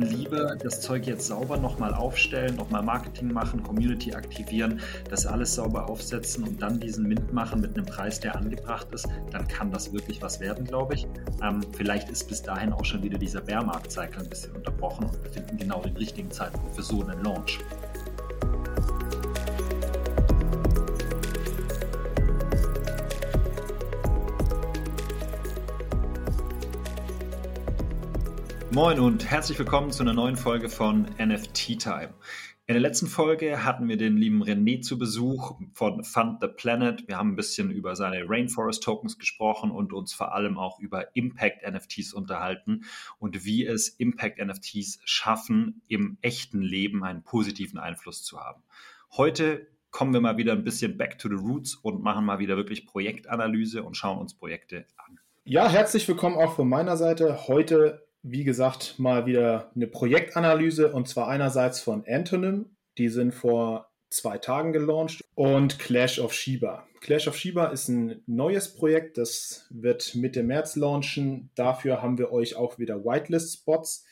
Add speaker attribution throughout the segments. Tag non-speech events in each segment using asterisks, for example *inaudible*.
Speaker 1: dann lieber das Zeug jetzt sauber nochmal aufstellen, nochmal Marketing machen, Community aktivieren, das alles sauber aufsetzen und dann diesen Mint machen mit einem Preis, der angebracht ist, dann kann das wirklich was werden, glaube ich. Ähm, vielleicht ist bis dahin auch schon wieder dieser Bärmarkt-Cycle ein bisschen unterbrochen und wir finden genau den richtigen Zeitpunkt für so einen Launch. Moin und herzlich willkommen zu einer neuen Folge von NFT Time. In der letzten Folge hatten wir den lieben René zu Besuch von Fund the Planet. Wir haben ein bisschen über seine Rainforest Tokens gesprochen und uns vor allem auch über Impact NFTs unterhalten und wie es Impact NFTs schaffen, im echten Leben einen positiven Einfluss zu haben. Heute kommen wir mal wieder ein bisschen back to the roots und machen mal wieder wirklich Projektanalyse und schauen uns Projekte an.
Speaker 2: Ja, herzlich willkommen auch von meiner Seite. Heute wie gesagt, mal wieder eine Projektanalyse und zwar einerseits von Antonym, die sind vor zwei Tagen gelauncht und Clash of Shiba. Clash of Shiba ist ein neues Projekt, das wird Mitte März launchen. Dafür haben wir euch auch wieder Whitelist-Spots.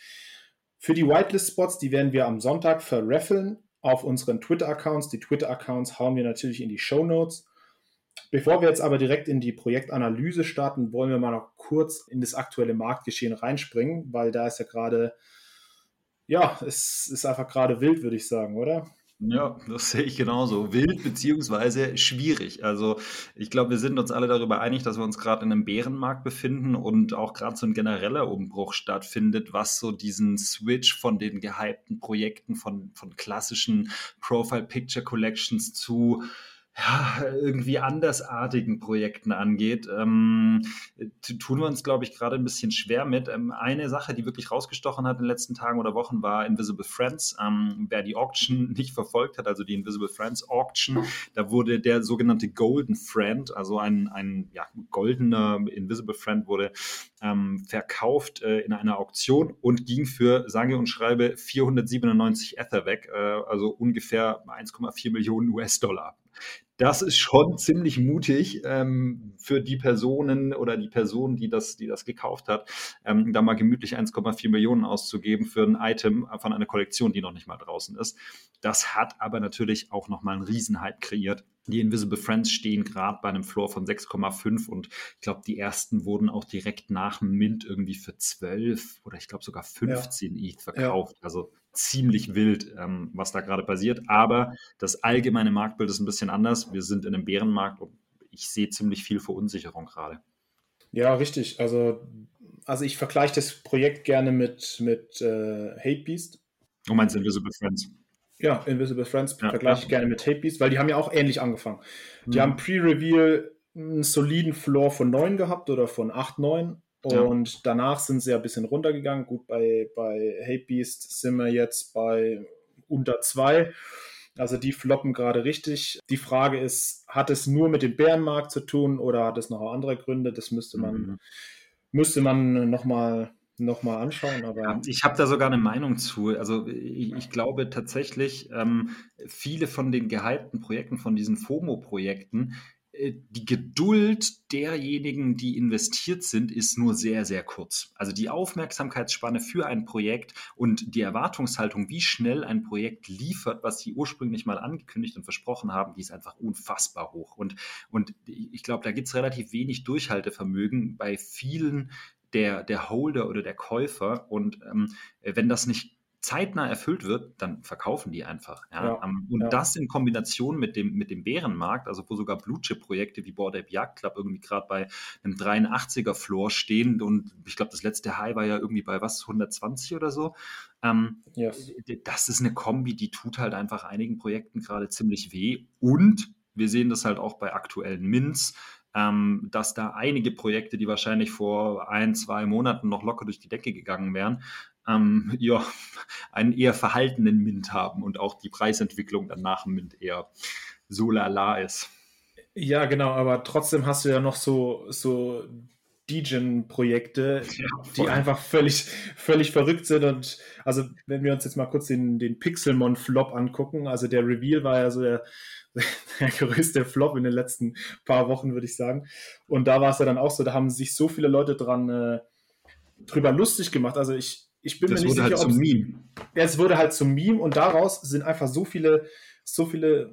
Speaker 2: Für die Whitelist-Spots, die werden wir am Sonntag verraffeln auf unseren Twitter-Accounts. Die Twitter-Accounts hauen wir natürlich in die Show Notes. Bevor wir jetzt aber direkt in die Projektanalyse starten, wollen wir mal noch kurz in das aktuelle Marktgeschehen reinspringen, weil da ist ja gerade, ja, es ist einfach gerade wild, würde ich sagen, oder?
Speaker 1: Ja, das sehe ich genauso. Wild beziehungsweise schwierig. Also ich glaube, wir sind uns alle darüber einig, dass wir uns gerade in einem Bärenmarkt befinden und auch gerade so ein genereller Umbruch stattfindet, was so diesen Switch von den gehypten Projekten, von, von klassischen Profile Picture Collections zu ja, irgendwie andersartigen Projekten angeht, ähm, tun wir uns, glaube ich, gerade ein bisschen schwer mit. Ähm, eine Sache, die wirklich rausgestochen hat in den letzten Tagen oder Wochen, war Invisible Friends. Ähm, wer die Auction *laughs* nicht verfolgt hat, also die Invisible Friends Auction, da wurde der sogenannte Golden Friend, also ein, ein ja, goldener Invisible Friend, wurde ähm, verkauft äh, in einer Auktion und ging für, sage und schreibe, 497 Ether weg, äh, also ungefähr 1,4 Millionen US-Dollar das ist schon ziemlich mutig ähm, für die Personen oder die Person, die das, die das gekauft hat, ähm, da mal gemütlich 1,4 Millionen auszugeben für ein Item von einer Kollektion, die noch nicht mal draußen ist. Das hat aber natürlich auch nochmal einen Riesenhype kreiert. Die Invisible Friends stehen gerade bei einem Floor von 6,5 und ich glaube, die ersten wurden auch direkt nach dem Mint irgendwie für 12 oder ich glaube sogar 15 ja. ETH verkauft. Ja. Also ziemlich wild, ähm, was da gerade passiert. Aber das allgemeine Marktbild ist ein bisschen anders. Wir sind in einem Bärenmarkt und ich sehe ziemlich viel Verunsicherung gerade.
Speaker 2: Ja, richtig. Also, also ich vergleiche das Projekt gerne mit, mit äh, Hate Beast.
Speaker 1: Du meinst Invisible Friends?
Speaker 2: Ja, Invisible Friends ja, vergleiche ich gerne mit Hate Beast, weil die haben ja auch ähnlich angefangen. Die mhm. haben Pre-Reveal einen soliden Floor von 9 gehabt oder von 8, 9 und ja. danach sind sie ja ein bisschen runtergegangen. Gut, bei, bei Hate Beast sind wir jetzt bei unter zwei. Also die floppen gerade richtig. Die Frage ist, hat es nur mit dem Bärenmarkt zu tun oder hat es noch andere Gründe? Das müsste man, mhm. müsste man nochmal noch mal anschauen. Aber
Speaker 1: ich habe da sogar eine Meinung zu. Also ich, ich glaube tatsächlich, ähm, viele von den gehypten Projekten, von diesen FOMO-Projekten, die Geduld derjenigen, die investiert sind, ist nur sehr, sehr kurz. Also die Aufmerksamkeitsspanne für ein Projekt und die Erwartungshaltung, wie schnell ein Projekt liefert, was sie ursprünglich mal angekündigt und versprochen haben, die ist einfach unfassbar hoch. Und, und ich glaube, da gibt es relativ wenig Durchhaltevermögen bei vielen der, der Holder oder der Käufer. Und ähm, wenn das nicht zeitnah erfüllt wird, dann verkaufen die einfach. Ja? Ja, ähm, und ja. das in Kombination mit dem, mit dem Bärenmarkt, also wo sogar Blue-Chip-Projekte wie Board Ape Yacht Club irgendwie gerade bei einem 83er Floor stehen und ich glaube, das letzte High war ja irgendwie bei was, 120 oder so. Ähm, yes. Das ist eine Kombi, die tut halt einfach einigen Projekten gerade ziemlich weh und wir sehen das halt auch bei aktuellen Mints, ähm, dass da einige Projekte, die wahrscheinlich vor ein, zwei Monaten noch locker durch die Decke gegangen wären, ähm, *laughs* ja, einen eher verhaltenen Mint haben und auch die Preisentwicklung dann nach dem Mint eher so lala ist.
Speaker 2: Ja, genau, aber trotzdem hast du ja noch so, so Degen-Projekte, *laughs* ja, die einfach völlig, völlig verrückt sind. Und also, wenn wir uns jetzt mal kurz den, den Pixelmon-Flop angucken, also der Reveal war ja so der, *laughs* der größte Flop in den letzten paar Wochen, würde ich sagen. Und da war es ja dann auch so, da haben sich so viele Leute dran äh, drüber lustig gemacht. Also ich, ich bin
Speaker 1: das
Speaker 2: mir nicht sicher,
Speaker 1: halt
Speaker 2: ob
Speaker 1: zum Meme.
Speaker 2: es wurde halt zum Meme und daraus sind einfach so viele, so viele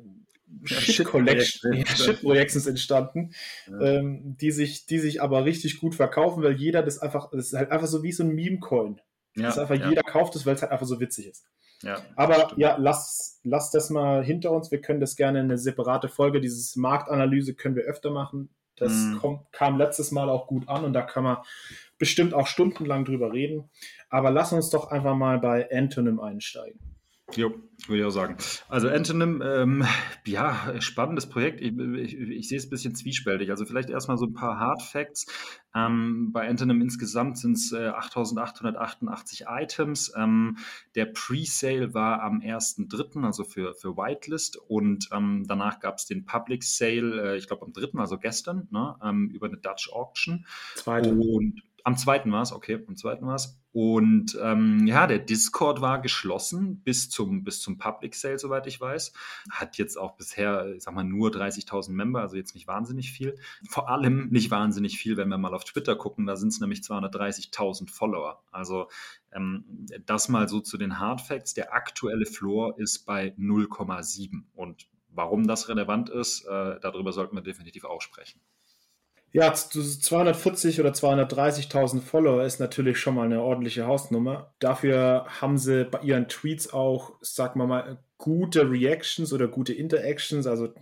Speaker 2: Shit-Collections
Speaker 1: Shit-Projekte.
Speaker 2: Shit Projections entstanden,
Speaker 1: Ja.
Speaker 2: ähm, die, sich, die sich aber richtig gut verkaufen, weil jeder das einfach, das ist halt einfach so wie so ein Meme-Coin.
Speaker 1: Ja,
Speaker 2: das ist einfach,
Speaker 1: ja,
Speaker 2: jeder kauft es, weil es halt einfach so witzig ist.
Speaker 1: ja,
Speaker 2: Aber
Speaker 1: stimmt.
Speaker 2: ja, lass, lass das mal hinter uns. Wir können das gerne in eine separate Folge, dieses Marktanalyse können wir öfter machen. Das
Speaker 1: Mhm.
Speaker 2: kommt, kam letztes Mal auch gut an und da kann man bestimmt auch stundenlang drüber reden. Aber lass uns doch einfach mal bei Antonym einsteigen.
Speaker 1: Jo, würde ich auch sagen. Also Antonym, ähm, ja, spannendes Projekt. Ich, ich, ich sehe es ein bisschen zwiespältig. Also vielleicht erstmal so ein paar Hard Facts. Ähm, bei Antonym insgesamt sind es äh, 8.888 Items. Ähm, der Pre-Sale war am 1.3., also für, für Whitelist. Und ähm, danach gab es den Public Sale, äh, ich glaube am 3., also gestern, ne, ähm, über eine Dutch Auction.
Speaker 2: Zweite.
Speaker 1: Und am zweiten war es, okay, am zweiten war es. Und ähm, ja, der Discord war geschlossen bis zum, bis zum Public Sale, soweit ich weiß. Hat jetzt auch bisher, ich sag mal, nur 30.000 Member, also jetzt nicht wahnsinnig viel. Vor allem nicht wahnsinnig viel, wenn wir mal auf Twitter gucken, da sind es nämlich 230.000 Follower. Also ähm, das mal so zu den Hard Facts. Der aktuelle Floor ist bei 0,7. Und warum das relevant ist, äh, darüber sollten wir definitiv auch sprechen.
Speaker 2: Ja, z- 240 oder 230.000 Follower ist natürlich schon mal eine ordentliche Hausnummer. Dafür haben sie bei ihren Tweets auch, sagen wir mal, gute Reactions oder gute Interactions, also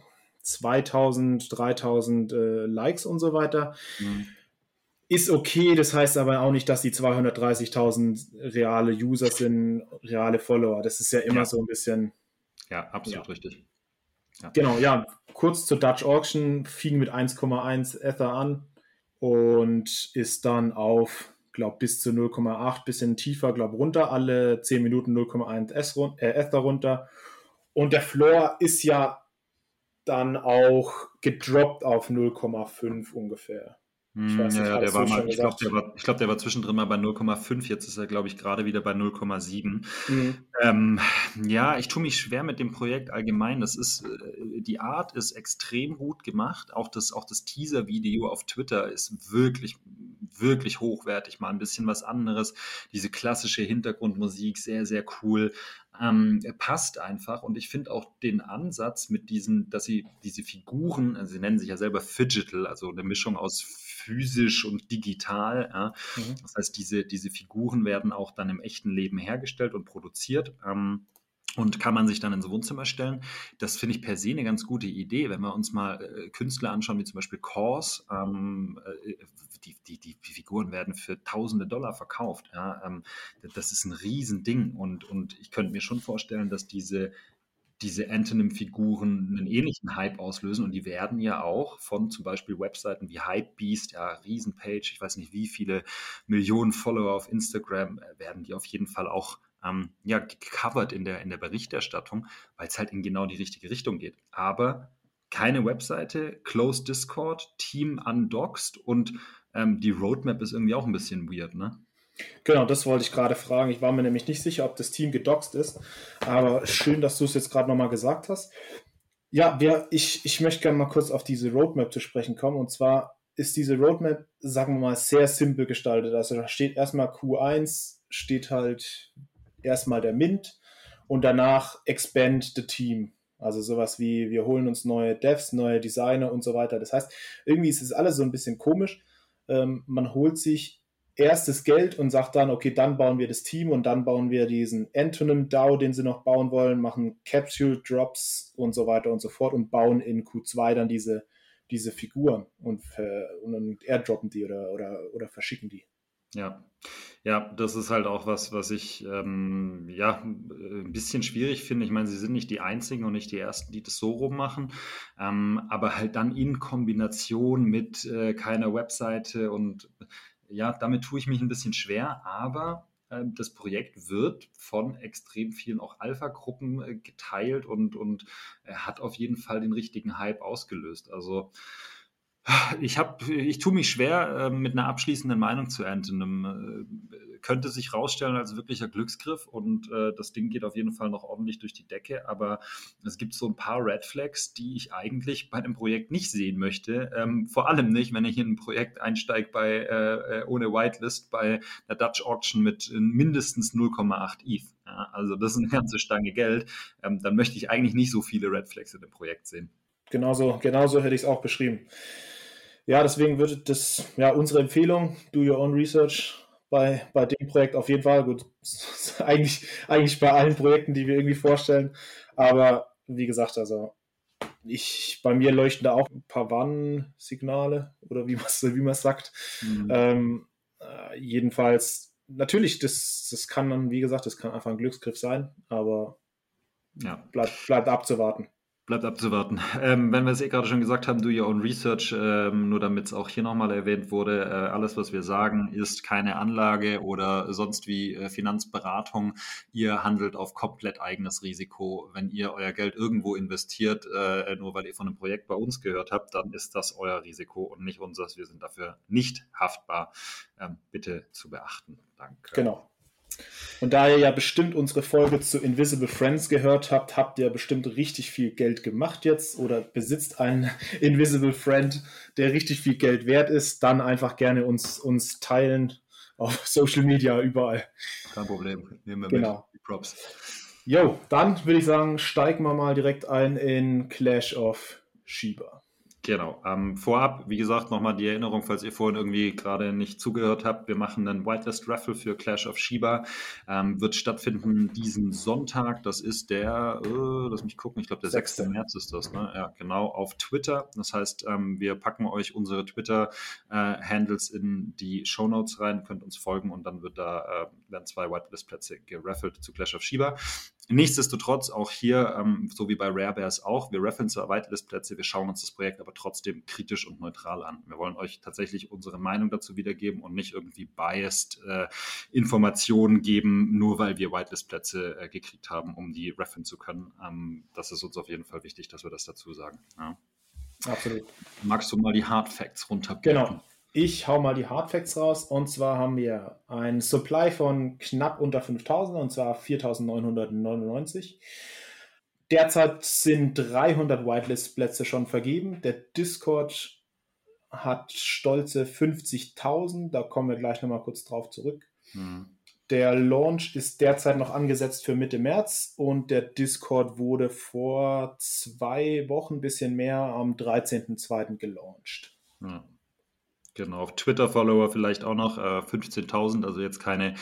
Speaker 2: 2000, 3000 äh, Likes und so weiter. Ist okay, das heißt aber auch nicht, dass die 230.000 reale User sind, reale Follower. Das ist ja immer
Speaker 1: Ja.
Speaker 2: so ein bisschen.
Speaker 1: Ja, absolut
Speaker 2: Ja.
Speaker 1: richtig.
Speaker 2: Genau, ja, kurz zur Dutch Auction, fing mit 1,1 Ether an und ist dann auf, glaube bis zu 0,8, bisschen tiefer, glaube runter, alle 10 Minuten 0,1 S run- äh, Ether runter. Und der Floor ist ja dann auch gedroppt auf 0,5 ungefähr.
Speaker 1: Ich
Speaker 2: weiß nicht,
Speaker 1: ja, der war mal, ich glaube, der, war, ich glaub, der war zwischendrin mal bei 0,5, jetzt ist er, glaube ich, gerade wieder bei 0,7.
Speaker 2: Mhm.
Speaker 1: Ähm, ja, ich tue mich schwer mit dem Projekt allgemein. Das ist, äh, die Art ist extrem gut gemacht. Auch das, auch das Teaser-Video auf Twitter ist wirklich, wirklich hochwertig. Mal ein bisschen was anderes. Diese klassische Hintergrundmusik, sehr, sehr cool. Ähm, passt einfach. Und ich finde auch den Ansatz mit diesen, dass sie diese Figuren, also sie nennen sich ja selber Phygital, also eine Mischung aus physisch und digital. Ja.
Speaker 2: Mhm.
Speaker 1: Das heißt, diese, diese Figuren werden auch dann im echten Leben hergestellt und produziert. Ähm, und kann man sich dann ins Wohnzimmer stellen. Das finde ich per se eine ganz gute Idee, wenn wir uns mal äh, Künstler anschauen, wie zum Beispiel Kors. Ähm, äh, die, die, die Figuren werden für tausende Dollar verkauft. Ja? Ähm, das ist ein Riesending. Und, und ich könnte mir schon vorstellen, dass diese, diese Antonym-Figuren einen ähnlichen Hype auslösen und die werden ja auch von zum Beispiel Webseiten wie Hypebeast, ja, Riesenpage, ich weiß nicht wie viele Millionen Follower auf Instagram, äh, werden die auf jeden Fall auch ähm, ja, gecovert in der, in der Berichterstattung, weil es halt in genau die richtige Richtung geht. Aber keine Webseite, Closed Discord, Team undoxed und ähm, die Roadmap ist irgendwie auch ein bisschen weird, ne?
Speaker 2: Genau, das wollte ich gerade fragen. Ich war mir nämlich nicht sicher, ob das Team gedoxt ist. Aber schön, dass du es jetzt gerade nochmal gesagt hast. Ja, wir, ich, ich möchte gerne mal kurz auf diese Roadmap zu sprechen kommen. Und zwar ist diese Roadmap, sagen wir mal, sehr simpel gestaltet. Also da steht erstmal Q1, steht halt erstmal der Mint und danach expand the team. Also sowas wie, wir holen uns neue Devs, neue Designer und so weiter. Das heißt, irgendwie ist es alles so ein bisschen komisch. Ähm, man holt sich erstes Geld und sagt dann, okay, dann bauen wir das Team und dann bauen wir diesen Antonym DAO, den sie noch bauen wollen, machen Capsule Drops und so weiter und so fort und bauen in Q2 dann diese, diese Figuren und, und dann airdroppen die oder, oder, oder verschicken die.
Speaker 1: Ja, ja, das ist halt auch was, was ich ähm, ja ein bisschen schwierig finde. Ich meine, sie sind nicht die einzigen und nicht die ersten, die das so rummachen, ähm, aber halt dann in Kombination mit äh, keiner Webseite und ja, damit tue ich mich ein bisschen schwer, aber äh, das Projekt wird von extrem vielen auch Alpha-Gruppen äh, geteilt und, und äh, hat auf jeden Fall den richtigen Hype ausgelöst. Also ich habe, ich tue mich schwer äh, mit einer abschließenden Meinung zu Antonym. Äh, könnte sich rausstellen als wirklicher Glücksgriff und äh, das Ding geht auf jeden Fall noch ordentlich durch die Decke. Aber es gibt so ein paar Red Flags, die ich eigentlich bei einem Projekt nicht sehen möchte. Ähm, vor allem nicht, wenn ich in ein Projekt einsteige bei ohne Whitelist bei der Dutch Auction mit mindestens 0,8 ETH. Also das ist eine ganze Stange Geld. Ähm, dann möchte ich eigentlich nicht so viele Red Flags in dem Projekt sehen.
Speaker 2: Genauso, genauso hätte ich es auch beschrieben. Ja, deswegen würde das, ja, unsere Empfehlung, do your own research bei, bei dem Projekt auf jeden Fall. Gut, *laughs* eigentlich, eigentlich bei allen Projekten, die wir irgendwie vorstellen. Aber wie gesagt, also ich, bei mir leuchten da auch ein paar Warnsignale oder wie man es wie sagt. Mhm. Ähm, äh, jedenfalls, natürlich, das, das kann dann, wie gesagt, das kann einfach ein Glücksgriff sein, aber ja. bleibt, bleibt abzuwarten.
Speaker 1: Bleibt abzuwarten. Ähm, wenn wir es eh gerade schon gesagt haben, do your own research, ähm, nur damit es auch hier nochmal erwähnt wurde, äh, alles, was wir sagen, ist keine Anlage oder sonst wie äh, Finanzberatung. Ihr handelt auf komplett eigenes Risiko. Wenn ihr euer Geld irgendwo investiert, äh, nur weil ihr von einem Projekt bei uns gehört habt, dann ist das euer Risiko und nicht unseres. Wir sind dafür nicht haftbar. Ähm, bitte zu beachten. Danke.
Speaker 2: Genau. Und da ihr ja bestimmt unsere Folge zu Invisible Friends gehört habt, habt ihr bestimmt richtig viel Geld gemacht jetzt oder besitzt einen *laughs* Invisible Friend, der richtig viel Geld wert ist, dann einfach gerne uns, uns teilen auf *laughs* Social Media überall.
Speaker 1: Kein Problem.
Speaker 2: Nehmen wir genau. mit. Props. Jo, dann würde ich sagen, steigen wir mal direkt ein in Clash of Shiba.
Speaker 1: Genau. Ähm, vorab, wie gesagt, nochmal die Erinnerung, falls ihr vorhin irgendwie gerade nicht zugehört habt. Wir machen einen Whitelist Raffle für Clash of Shiba. Ähm, wird stattfinden diesen Sonntag. Das ist der, äh, lass mich gucken, ich glaube, der 6. 6. März ist das. Ne? Ja, genau, auf Twitter. Das heißt, ähm, wir packen euch unsere Twitter-Handles äh, in die Show Notes rein, könnt uns folgen und dann wird da, äh, werden zwei Whitelist-Plätze geraffelt zu Clash of Shiba. Nichtsdestotrotz, auch hier, ähm, so wie bei Rare Bears auch, wir reference Whitelist-Plätze, wir schauen uns das Projekt aber trotzdem kritisch und neutral an. Wir wollen euch tatsächlich unsere Meinung dazu wiedergeben und nicht irgendwie biased äh, Informationen geben, nur weil wir Whitelist-Plätze äh, gekriegt haben, um die reference zu können. Ähm, das ist uns auf jeden Fall wichtig, dass wir das dazu sagen. Ja.
Speaker 2: Absolut.
Speaker 1: Magst du mal die Hard Facts runterbringen?
Speaker 2: Genau. Ich hau mal die Hardfacts raus und zwar haben wir ein Supply von knapp unter 5000 und zwar 4999. Derzeit sind 300 Whitelist-Plätze schon vergeben. Der Discord hat stolze 50.000. Da kommen wir gleich nochmal kurz drauf zurück. Mhm. Der Launch ist derzeit noch angesetzt für Mitte März und der Discord wurde vor zwei Wochen, ein bisschen mehr, am 13.02. gelauncht.
Speaker 1: Mhm. Genau, auf Twitter-Follower vielleicht auch noch äh, 15.000, also jetzt keine,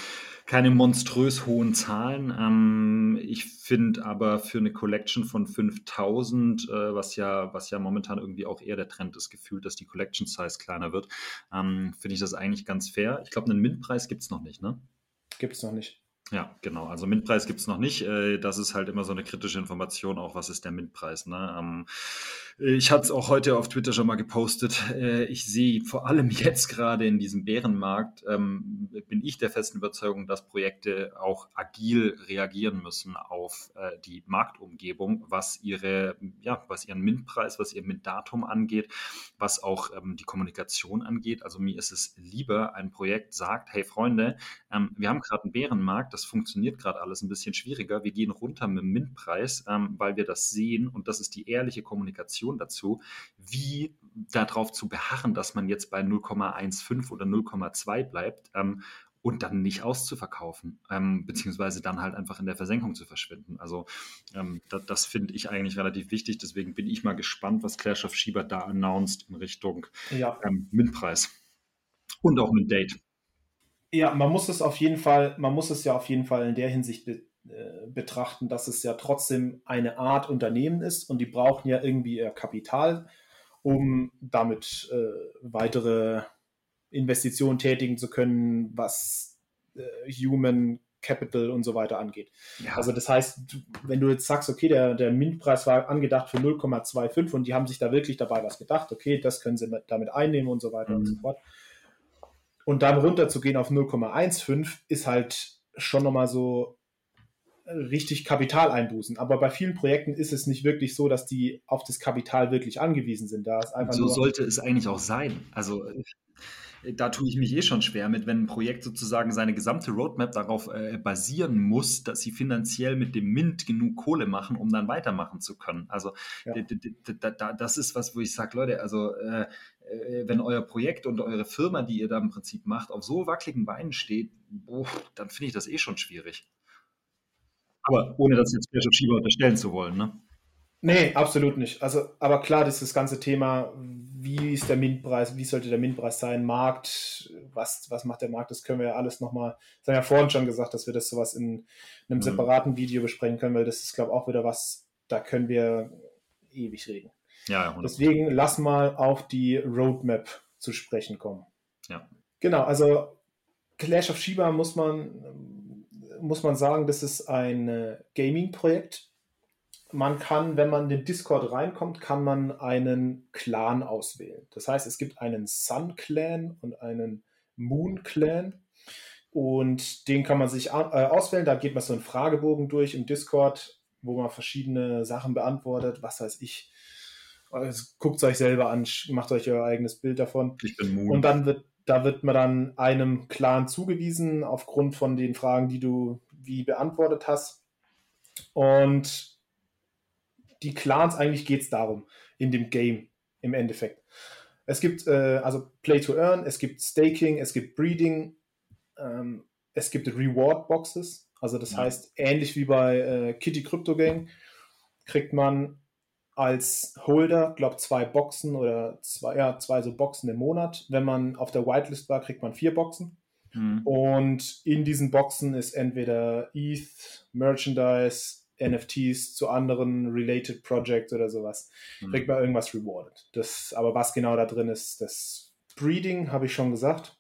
Speaker 1: keine monströs hohen Zahlen. Ähm, ich finde aber für eine Collection von 5.000, äh, was, ja, was ja momentan irgendwie auch eher der Trend ist, gefühlt, dass die Collection-Size kleiner wird, ähm, finde ich das eigentlich ganz fair. Ich glaube, einen Mint-Preis gibt es noch nicht, ne?
Speaker 2: Gibt es noch nicht.
Speaker 1: Ja, genau. Also Mintpreis gibt es noch nicht. Äh, das ist halt immer so eine kritische Information, auch was ist der Mintpreis. Ne? Ähm, ich hatte es auch heute auf Twitter schon mal gepostet. Äh, ich sehe vor allem *laughs* jetzt gerade in diesem Bärenmarkt, ähm, bin ich der festen Überzeugung, dass Projekte auch agil reagieren müssen auf äh, die Marktumgebung, was ihre, ja, was ihren Mintpreis, was ihr Mintdatum angeht, was auch ähm, die Kommunikation angeht. Also mir ist es lieber, ein Projekt sagt, hey Freunde, wir haben gerade einen Bärenmarkt, das funktioniert gerade alles ein bisschen schwieriger. Wir gehen runter mit dem MINT-Preis, ähm, weil wir das sehen und das ist die ehrliche Kommunikation dazu, wie darauf zu beharren, dass man jetzt bei 0,15 oder 0,2 bleibt. Ähm, und dann nicht auszuverkaufen, ähm, beziehungsweise dann halt einfach in der Versenkung zu verschwinden. Also ähm, das, das finde ich eigentlich relativ wichtig. Deswegen bin ich mal gespannt, was Clash of Shiba da announced in Richtung ja. ähm, MINT-Preis und auch mit Date.
Speaker 2: Ja, man muss es auf jeden Fall, man muss es ja auf jeden Fall in der Hinsicht be, betrachten, dass es ja trotzdem eine Art Unternehmen ist und die brauchen ja irgendwie ihr Kapital, um damit äh, weitere Investitionen tätigen zu können, was äh, Human Capital und so weiter angeht. Ja. Also das heißt, wenn du jetzt sagst, okay, der, der Mintpreis war angedacht für 0,25 und die haben sich da wirklich dabei was gedacht, okay, das können sie damit einnehmen und so weiter mhm. und so fort und dann runterzugehen auf 0,15 ist halt schon nochmal so richtig Kapital einbußen. Aber bei vielen Projekten ist es nicht wirklich so, dass die auf das Kapital wirklich angewiesen sind. Da ist
Speaker 1: einfach so sollte es eigentlich auch sein. Also da tue ich mich eh schon schwer mit, wenn ein Projekt sozusagen seine gesamte Roadmap darauf äh, basieren muss, dass sie finanziell mit dem Mint genug Kohle machen, um dann weitermachen zu können. Also ja. das ist was, wo ich sage, Leute, also äh, äh, wenn euer Projekt und eure Firma, die ihr da im Prinzip macht, auf so wackeligen Beinen steht, boah, dann finde ich das eh schon schwierig. Aber ohne das jetzt Clash of Shiba unterstellen zu wollen, ne?
Speaker 2: Nee, absolut nicht. Also, aber klar, das ist das ganze Thema, wie ist der Mintpreis, wie sollte der Mintpreis sein, Markt, was, was macht der Markt, das können wir ja alles nochmal, das haben ja vorhin schon gesagt, dass wir das sowas in einem mhm. separaten Video besprechen können, weil das ist, glaube ich, auch wieder was, da können wir ewig reden. Ja, ja Deswegen lass mal auf die Roadmap zu sprechen kommen. Ja. Genau, also Clash of Shiba muss man, muss man sagen, das ist ein Gaming-Projekt man kann, wenn man in den Discord reinkommt, kann man einen Clan auswählen. Das heißt, es gibt einen Sun Clan und einen Moon Clan. Und den kann man sich äh, auswählen. Da geht man so einen Fragebogen durch im Discord, wo man verschiedene Sachen beantwortet. Was weiß ich. Also, Guckt es euch selber an, macht euch euer eigenes Bild davon. Ich bin Moon. Und dann wird, da wird man dann einem Clan zugewiesen aufgrund von den Fragen, die du wie beantwortet hast. Und die Clans, eigentlich geht es darum, in dem Game im Endeffekt. Es gibt äh, also Play to Earn, es gibt Staking, es gibt Breeding, ähm, es gibt Reward Boxes. Also das ja. heißt, ähnlich wie bei äh, Kitty Crypto Game kriegt man als Holder, glaube zwei Boxen oder zwei, ja, zwei so Boxen im Monat. Wenn man auf der Whitelist war, kriegt man vier Boxen. Mhm. Und in diesen Boxen ist entweder ETH, Merchandise, NFTs zu anderen related Projects oder sowas. Mhm. Kriegt man irgendwas rewarded. Das, aber was genau da drin ist, das Breeding habe ich schon gesagt.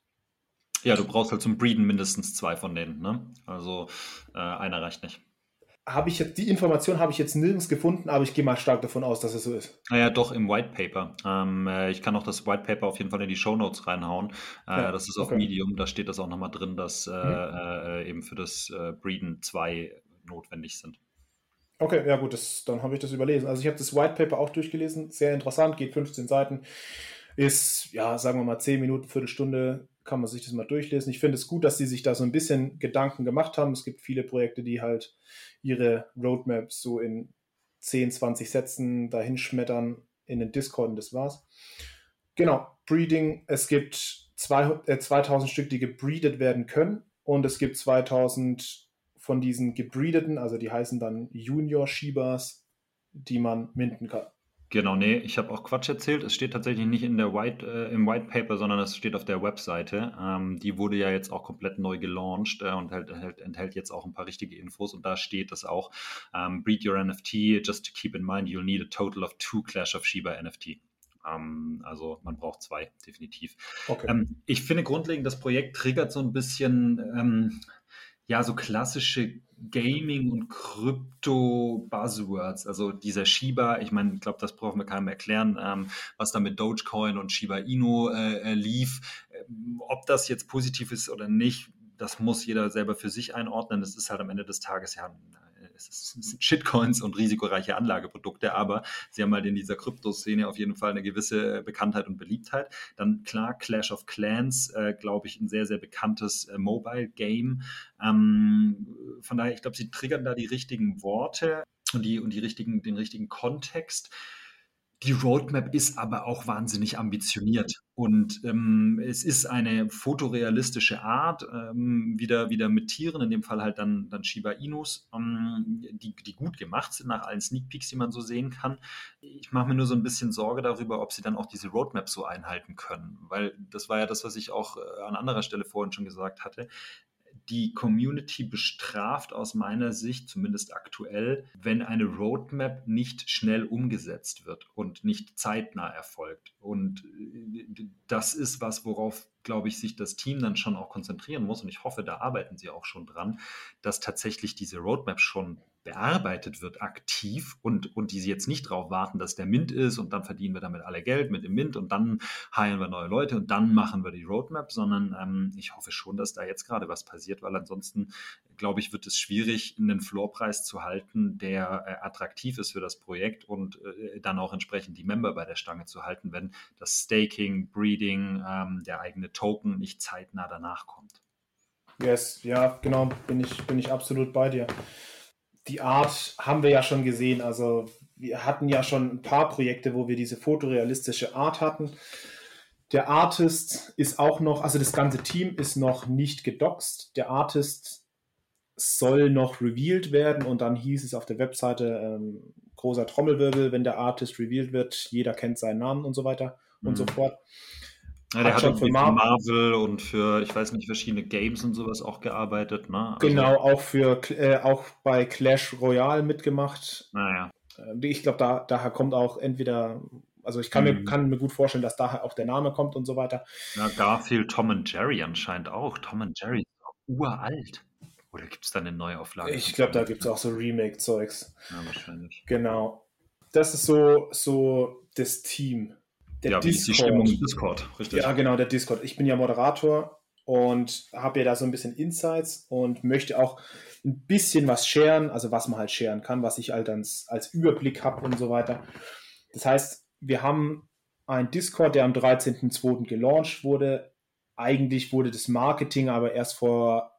Speaker 1: Ja, du brauchst halt zum Breeden mindestens zwei von denen, ne? Also äh, einer reicht nicht.
Speaker 2: Habe ich jetzt, die Information habe ich jetzt nirgends gefunden, aber ich gehe mal stark davon aus, dass es so ist.
Speaker 1: Naja, doch im White Paper. Ähm, äh, ich kann auch das White Paper auf jeden Fall in die Show Notes reinhauen. Äh, ja, das ist auf okay. Medium, da steht das auch nochmal drin, dass äh, mhm. Äh, eben für das äh, Breeden zwei notwendig sind.
Speaker 2: Okay, ja gut, das, dann habe ich das überlesen. Also ich habe das White Paper auch durchgelesen, sehr interessant, geht 15 Seiten, ist, ja, sagen wir mal 10 Minuten, Viertelstunde, kann man sich das mal durchlesen. Ich finde es gut, dass sie sich da so ein bisschen Gedanken gemacht haben. Es gibt viele Projekte, die halt ihre Roadmaps so in 10, 20 Sätzen dahinschmettern in den Discord und das war's. Genau, Breeding, es gibt zwei, äh, 2000 Stück, die gebreedet werden können und es gibt 2000 von diesen gebreedeten, also die heißen dann Junior-Shibas, die man minden kann.
Speaker 1: Genau, nee, ich habe auch Quatsch erzählt. Es steht tatsächlich nicht in der White, äh, im White Paper, sondern es steht auf der Webseite. Ähm, die wurde ja jetzt auch komplett neu gelauncht äh, und halt, halt, enthält jetzt auch ein paar richtige Infos. Und da steht es auch: ähm, Breed your NFT. Just to keep in mind, you'll need a total of two Clash of Shiba NFT. Ähm, also man braucht zwei, definitiv. Okay. Ähm, ich finde grundlegend, das Projekt triggert so ein bisschen ähm, ja, so klassische Gaming- und Krypto-Buzzwords, also dieser Shiba, ich meine, ich glaube, das brauchen wir keinem erklären, ähm, was da mit Dogecoin und Shiba Inu äh, äh lief. Ähm, ob das jetzt positiv ist oder nicht, das muss jeder selber für sich einordnen. Das ist halt am Ende des Tages ja ein es sind Shitcoins und risikoreiche Anlageprodukte, aber sie haben halt in dieser Kryptoszene auf jeden Fall eine gewisse Bekanntheit und Beliebtheit. Dann klar, Clash of Clans, äh, glaube ich, ein sehr, sehr bekanntes äh, Mobile-Game. Ähm, von daher, ich glaube, sie triggern da die richtigen Worte und, die, und die richtigen, den richtigen Kontext. Die Roadmap ist aber auch wahnsinnig ambitioniert und ähm, es ist eine fotorealistische Art, ähm, wieder, wieder mit Tieren, in dem Fall halt dann, dann Shiba Inus, ähm, die, die gut gemacht sind nach allen Sneak Peeks, die man so sehen kann. Ich mache mir nur so ein bisschen Sorge darüber, ob sie dann auch diese Roadmap so einhalten können, weil das war ja das, was ich auch äh, an anderer Stelle vorhin schon gesagt hatte die Community bestraft aus meiner Sicht, zumindest aktuell, wenn eine Roadmap nicht schnell umgesetzt wird und nicht zeitnah erfolgt. Und äh, das ist was, worauf, glaube ich, sich das Team dann schon auch konzentrieren muss. Und ich hoffe, da arbeiten sie auch schon dran, dass tatsächlich diese Roadmap schon bearbeitet wird aktiv und, und die sie jetzt nicht darauf warten, dass der Mint ist und dann verdienen wir damit alle Geld mit dem Mint und dann heilen wir neue Leute und dann machen wir die Roadmap, sondern ähm, ich hoffe schon, dass da jetzt gerade was passiert, weil ansonsten, glaube ich, wird es schwierig, einen Floorpreis zu halten, der äh, attraktiv ist für das Projekt und äh, dann auch entsprechend die Member bei der Stange zu halten, wenn das Staking, Breeding, ähm, der eigene Token nicht zeitnah danach kommt.
Speaker 2: Yes, ja, genau, bin ich, bin ich absolut bei dir die Art haben wir ja schon gesehen. Also wir hatten ja schon ein paar Projekte, wo wir diese fotorealistische Art hatten. Der Artist ist auch noch, also das ganze Team ist noch nicht gedoxt. Der Artist soll noch revealed werden und dann hieß es auf der Webseite ähm, großer Trommelwirbel, wenn der Artist revealed wird, jeder kennt seinen Namen und so weiter mhm. und so fort.
Speaker 1: Ja, der hat, schon für Mar Marvel und für, ich weiß nicht, verschiedene Games und sowas auch gearbeitet. Ne?
Speaker 2: Also genau, auch für äh, auch bei Clash Royale mitgemacht.
Speaker 1: Naja.
Speaker 2: Äh, ich glaube, da, daher kommt auch entweder, also ich kann, mhm. mir, kann mir gut vorstellen, dass daher auch der Name kommt und so weiter.
Speaker 1: Ja, Garfield, Tom und Jerry anscheinend auch. Tom und Jerry ist auch uralt. Oder gibt es da eine Neuauflage?
Speaker 2: Ich glaube, da gibt es auch so Remake-Zeugs.
Speaker 1: Ja, wahrscheinlich.
Speaker 2: Genau. Das ist so, so das Team
Speaker 1: der ja, Discord. Wie ist die Stimmung im Discord,
Speaker 2: richtig. Ja, genau, der Discord. Ich bin ja Moderator und habe ja da so ein bisschen Insights und möchte auch ein bisschen was scheren, also was man halt scheren kann, was ich halt als, als Überblick habe und so weiter. Das heißt, wir haben einen Discord, der am 13.02. gelauncht wurde. Eigentlich wurde das Marketing aber erst vor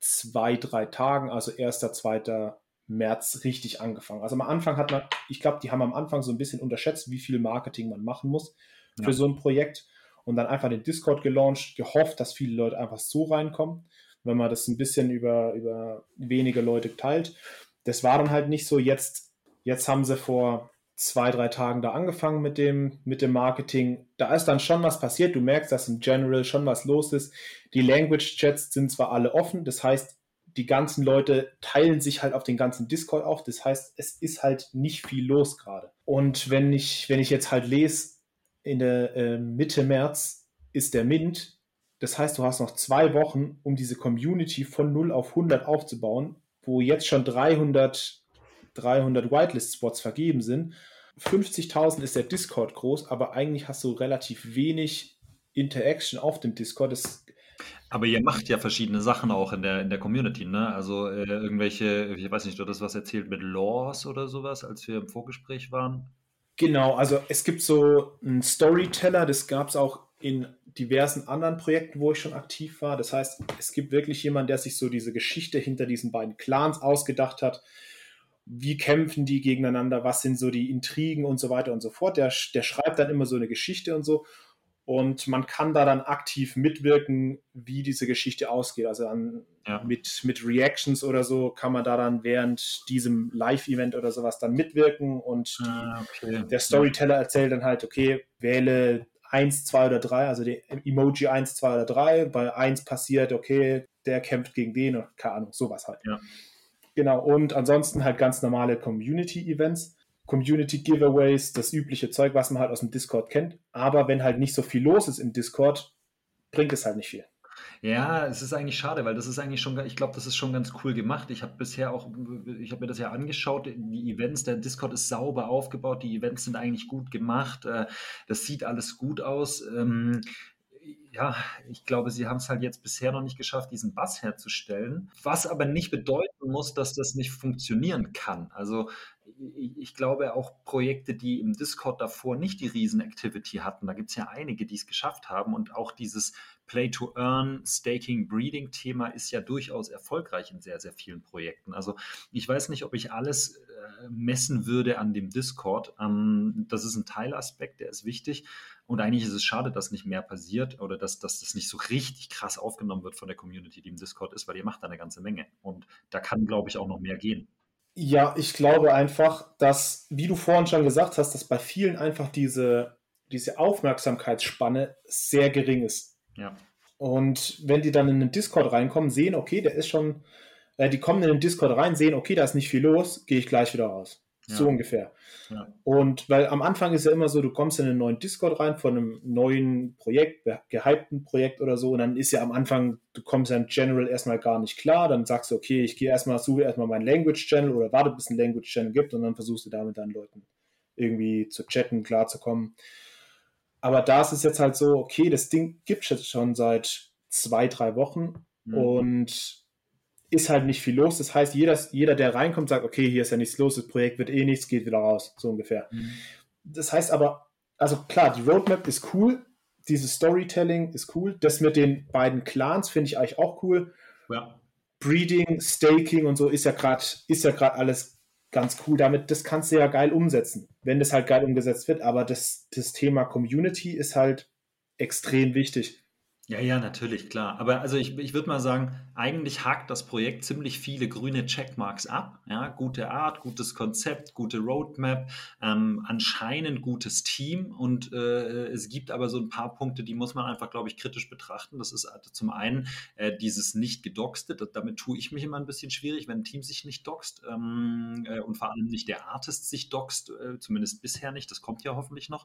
Speaker 2: zwei, drei Tagen, also 1., 2. März richtig angefangen. Also am Anfang hat man, ich glaube, die haben am Anfang so ein bisschen unterschätzt, wie viel Marketing man machen muss für ja. so ein Projekt und dann einfach den Discord gelauncht, gehofft, dass viele Leute einfach so reinkommen, wenn man das ein bisschen über, über wenige Leute teilt. Das war dann halt nicht so. Jetzt, jetzt haben sie vor zwei, drei Tagen da angefangen mit dem, mit dem Marketing. Da ist dann schon was passiert. Du merkst, dass im General schon was los ist. Die Language Chats sind zwar alle offen, das heißt, die ganzen Leute teilen sich halt auf den ganzen Discord auf. Das heißt, es ist halt nicht viel los gerade. Und wenn ich, wenn ich jetzt halt lese, in der äh, Mitte März ist der Mint. Das heißt, du hast noch zwei Wochen, um diese Community von 0 auf 100 aufzubauen, wo jetzt schon 300, 300 Whitelist-Spots vergeben sind. 50.000 ist der Discord groß, aber eigentlich hast du relativ wenig Interaction auf dem Discord. Das
Speaker 1: aber ihr macht ja verschiedene Sachen auch in der, in der Community, ne? Also äh, irgendwelche, ich weiß nicht, du hast was erzählt mit Laws oder sowas, als wir im Vorgespräch waren.
Speaker 2: Genau, also es gibt so einen Storyteller, das gab es auch in diversen anderen Projekten, wo ich schon aktiv war. Das heißt, es gibt wirklich jemanden, der sich so diese Geschichte hinter diesen beiden Clans ausgedacht hat. Wie kämpfen die gegeneinander? Was sind so die Intrigen und so weiter und so fort? Der, der schreibt dann immer so eine Geschichte und so. Und man kann da dann aktiv mitwirken, wie diese Geschichte ausgeht. Also dann ja. mit, mit Reactions oder so kann man da dann während diesem Live-Event oder sowas dann mitwirken. Und ah, okay. der Storyteller erzählt dann halt, okay, wähle 1, 2 oder 3, also die Emoji 1, 2 oder 3. Bei 1 passiert, okay, der kämpft gegen den oder keine Ahnung, sowas halt.
Speaker 1: Ja.
Speaker 2: Genau, und ansonsten halt ganz normale Community-Events Community Giveaways, das übliche Zeug, was man halt aus dem Discord kennt. Aber wenn halt nicht so viel los ist im Discord, bringt es halt nicht viel.
Speaker 1: Ja, es ist eigentlich schade, weil das ist eigentlich schon, ich glaube, das ist schon ganz cool gemacht. Ich habe bisher auch, ich habe mir das ja angeschaut, die Events, der Discord ist sauber aufgebaut, die Events sind eigentlich gut gemacht, äh, das sieht alles gut aus. Ähm, ja, ich glaube, sie haben es halt jetzt bisher noch nicht geschafft, diesen Bass herzustellen. Was aber nicht bedeuten muss, dass das nicht funktionieren kann. Also ich glaube auch Projekte, die im Discord davor nicht die Riesen-Activity hatten, da gibt es ja einige, die es geschafft haben und auch dieses Play-to-Earn, Staking, Breeding-Thema ist ja durchaus erfolgreich in sehr, sehr vielen Projekten. Also ich weiß nicht, ob ich alles äh, messen würde an dem Discord. Ähm, das ist ein Teilaspekt, der ist wichtig. Und eigentlich ist es schade, dass nicht mehr passiert oder dass, dass das nicht so richtig krass aufgenommen wird von der Community, die im Discord ist, weil ihr macht da eine ganze Menge. Und da kann, glaube ich, auch noch mehr gehen.
Speaker 2: Ja, ich glaube einfach, dass, wie du vorhin schon gesagt hast, dass bei vielen einfach diese, diese Aufmerksamkeitsspanne sehr gering ist.
Speaker 1: Ja.
Speaker 2: Und wenn die dann in den Discord reinkommen, sehen, okay, der ist schon, äh, die kommen in den Discord rein, sehen, okay, da ist nicht viel los, gehe ich gleich wieder raus. So ja. ungefähr. Ja. Und weil am Anfang ist ja immer so, du kommst in einen neuen Discord rein von einem neuen Projekt, gehypten Projekt oder so, und dann ist ja am Anfang, du kommst ja in General erstmal gar nicht klar, dann sagst du, okay, ich gehe erstmal, suche erstmal meinen Language Channel oder warte, bis es einen Language Channel gibt und dann versuchst du da mit deinen Leuten irgendwie zu chatten, klarzukommen. Aber da ist es jetzt halt so, okay, das Ding gibt es jetzt schon seit zwei, drei Wochen mhm. und ist halt nicht viel los. Das heißt, jeder, jeder, der reinkommt, sagt, okay, hier ist ja nichts los, das Projekt wird eh nichts, geht wieder raus, so ungefähr. Mhm. Das heißt aber, also klar, die Roadmap ist cool, dieses Storytelling ist cool. Das mit den beiden Clans finde ich eigentlich auch cool. Ja. Breeding, Staking und so ist ja gerade ist ja gerade alles ganz cool. Damit das kannst du ja geil umsetzen, wenn das halt geil umgesetzt wird. Aber das, das Thema Community ist halt extrem wichtig.
Speaker 1: Ja, ja, natürlich, klar. Aber also ich, ich würde mal sagen, eigentlich hakt das Projekt ziemlich viele grüne Checkmarks ab. Ja, gute Art, gutes Konzept, gute Roadmap, ähm, anscheinend gutes Team. Und äh, es gibt aber so ein paar Punkte, die muss man einfach, glaube ich, kritisch betrachten. Das ist also zum einen äh, dieses nicht gedoxte. Damit tue ich mich immer ein bisschen schwierig, wenn ein Team sich nicht doxt ähm, äh, und vor allem nicht der Artist sich doxt, äh, zumindest bisher nicht. Das kommt ja hoffentlich noch.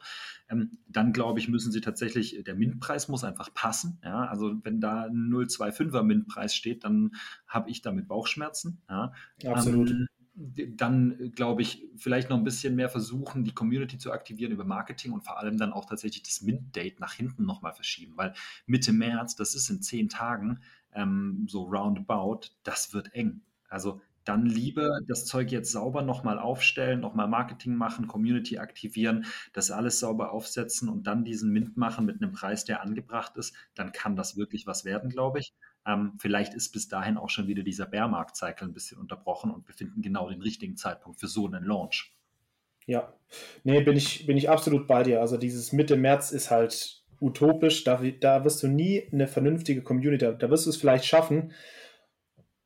Speaker 1: Ähm, dann glaube ich, müssen sie tatsächlich, der Mintpreis muss einfach passen. Ja, also wenn da ein 0,25er MINT-Preis steht, dann habe ich damit Bauchschmerzen. Ja.
Speaker 2: Absolut. Ähm,
Speaker 1: dann glaube ich, vielleicht noch ein bisschen mehr versuchen, die Community zu aktivieren über Marketing und vor allem dann auch tatsächlich das Mint-Date nach hinten nochmal verschieben, weil Mitte März, das ist in zehn Tagen, ähm, so roundabout, das wird eng. Also dann lieber das Zeug jetzt sauber nochmal aufstellen, nochmal Marketing machen, Community aktivieren, das alles sauber aufsetzen und dann diesen Mint machen mit einem Preis, der angebracht ist, dann kann das wirklich was werden, glaube ich. Ähm, vielleicht ist bis dahin auch schon wieder dieser Bärmarkt-Cycle ein bisschen unterbrochen und wir finden genau den richtigen Zeitpunkt für so einen Launch.
Speaker 2: Ja, nee, bin ich, bin ich absolut bei dir. Also dieses Mitte März ist halt utopisch. Da, da wirst du nie eine vernünftige Community, da wirst du es vielleicht schaffen,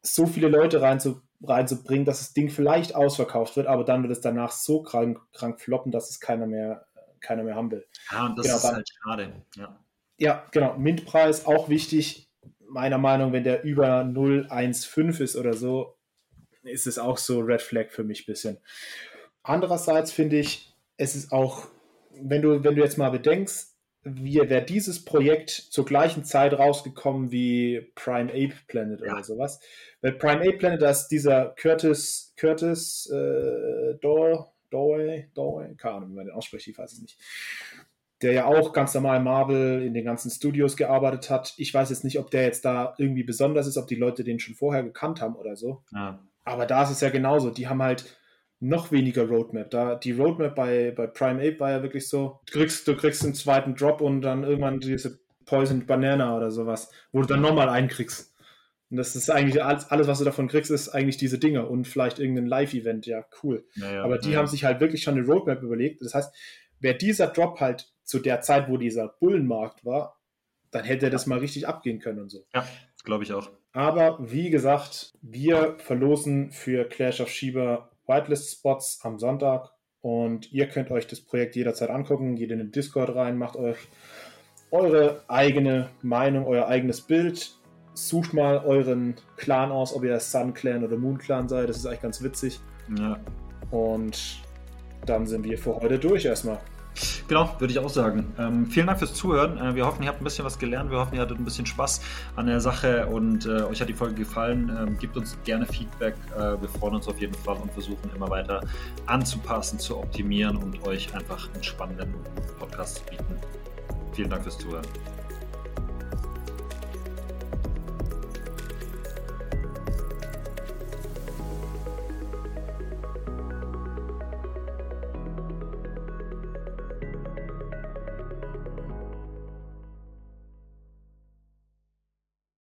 Speaker 2: so viele Leute reinzubringen reinzubringen, dass das Ding vielleicht ausverkauft wird, aber dann wird es danach so krank, krank floppen, dass es keiner mehr, keiner mehr haben will.
Speaker 1: Ja, und das genau, ist dann, halt schade. Ja.
Speaker 2: ja, genau. Mintpreis auch wichtig. Meiner Meinung, wenn der über 0,15 ist oder so, ist es auch so Red Flag für mich ein bisschen. Andererseits finde ich, es ist auch, wenn du, wenn du jetzt mal bedenkst, wie wäre dieses Projekt zur gleichen Zeit rausgekommen wie Prime Ape Planet ja. oder sowas. Weil Prime Ape Planet, da ist dieser Curtis, Curtis äh, Dorway, Dorway, keine Ahnung, wie man den ausspricht, ich weiß es nicht. Der ja auch ganz normal Marvel in den ganzen Studios gearbeitet hat. Ich weiß jetzt nicht, ob der jetzt da irgendwie besonders ist, ob die Leute den schon vorher gekannt haben oder so. Ja. Aber da ist es ja genauso. Die haben halt noch weniger Roadmap. Da die Roadmap bei, bei Prime Ape war ja wirklich so, du kriegst, du kriegst einen zweiten Drop und dann irgendwann diese Poisoned Banana oder sowas, wo du dann nochmal einen kriegst. Und das ist eigentlich alles, alles, was du davon kriegst, ist eigentlich diese Dinge und vielleicht irgendein Live-Event, ja, cool. Ja, ja, Aber die ja. haben sich halt wirklich schon eine Roadmap überlegt. Das heißt, wäre dieser Drop halt zu der Zeit, wo dieser Bullenmarkt war, dann hätte das mal richtig abgehen können und so.
Speaker 1: Ja, glaube ich auch.
Speaker 2: Aber wie gesagt, wir verlosen für Clash of Shiba Whitelist-Spots am Sonntag und ihr könnt euch das Projekt jederzeit angucken, geht in den Discord rein, macht euch eure eigene Meinung, euer eigenes Bild. Sucht mal euren Clan aus, ob ihr Sun Clan oder Moon Clan seid. Das ist eigentlich ganz witzig. Ja. Und dann sind wir für heute durch erstmal.
Speaker 1: Genau, würde ich auch sagen. Ähm, vielen Dank fürs Zuhören. Äh, wir hoffen, ihr habt ein bisschen was gelernt. Wir hoffen, ihr hattet ein bisschen Spaß an der Sache und äh, euch hat die Folge gefallen. Ähm, gebt uns gerne Feedback. Äh, wir freuen uns auf jeden Fall und versuchen immer weiter anzupassen, zu optimieren und euch einfach einen spannenden Podcast zu bieten. Vielen Dank fürs Zuhören.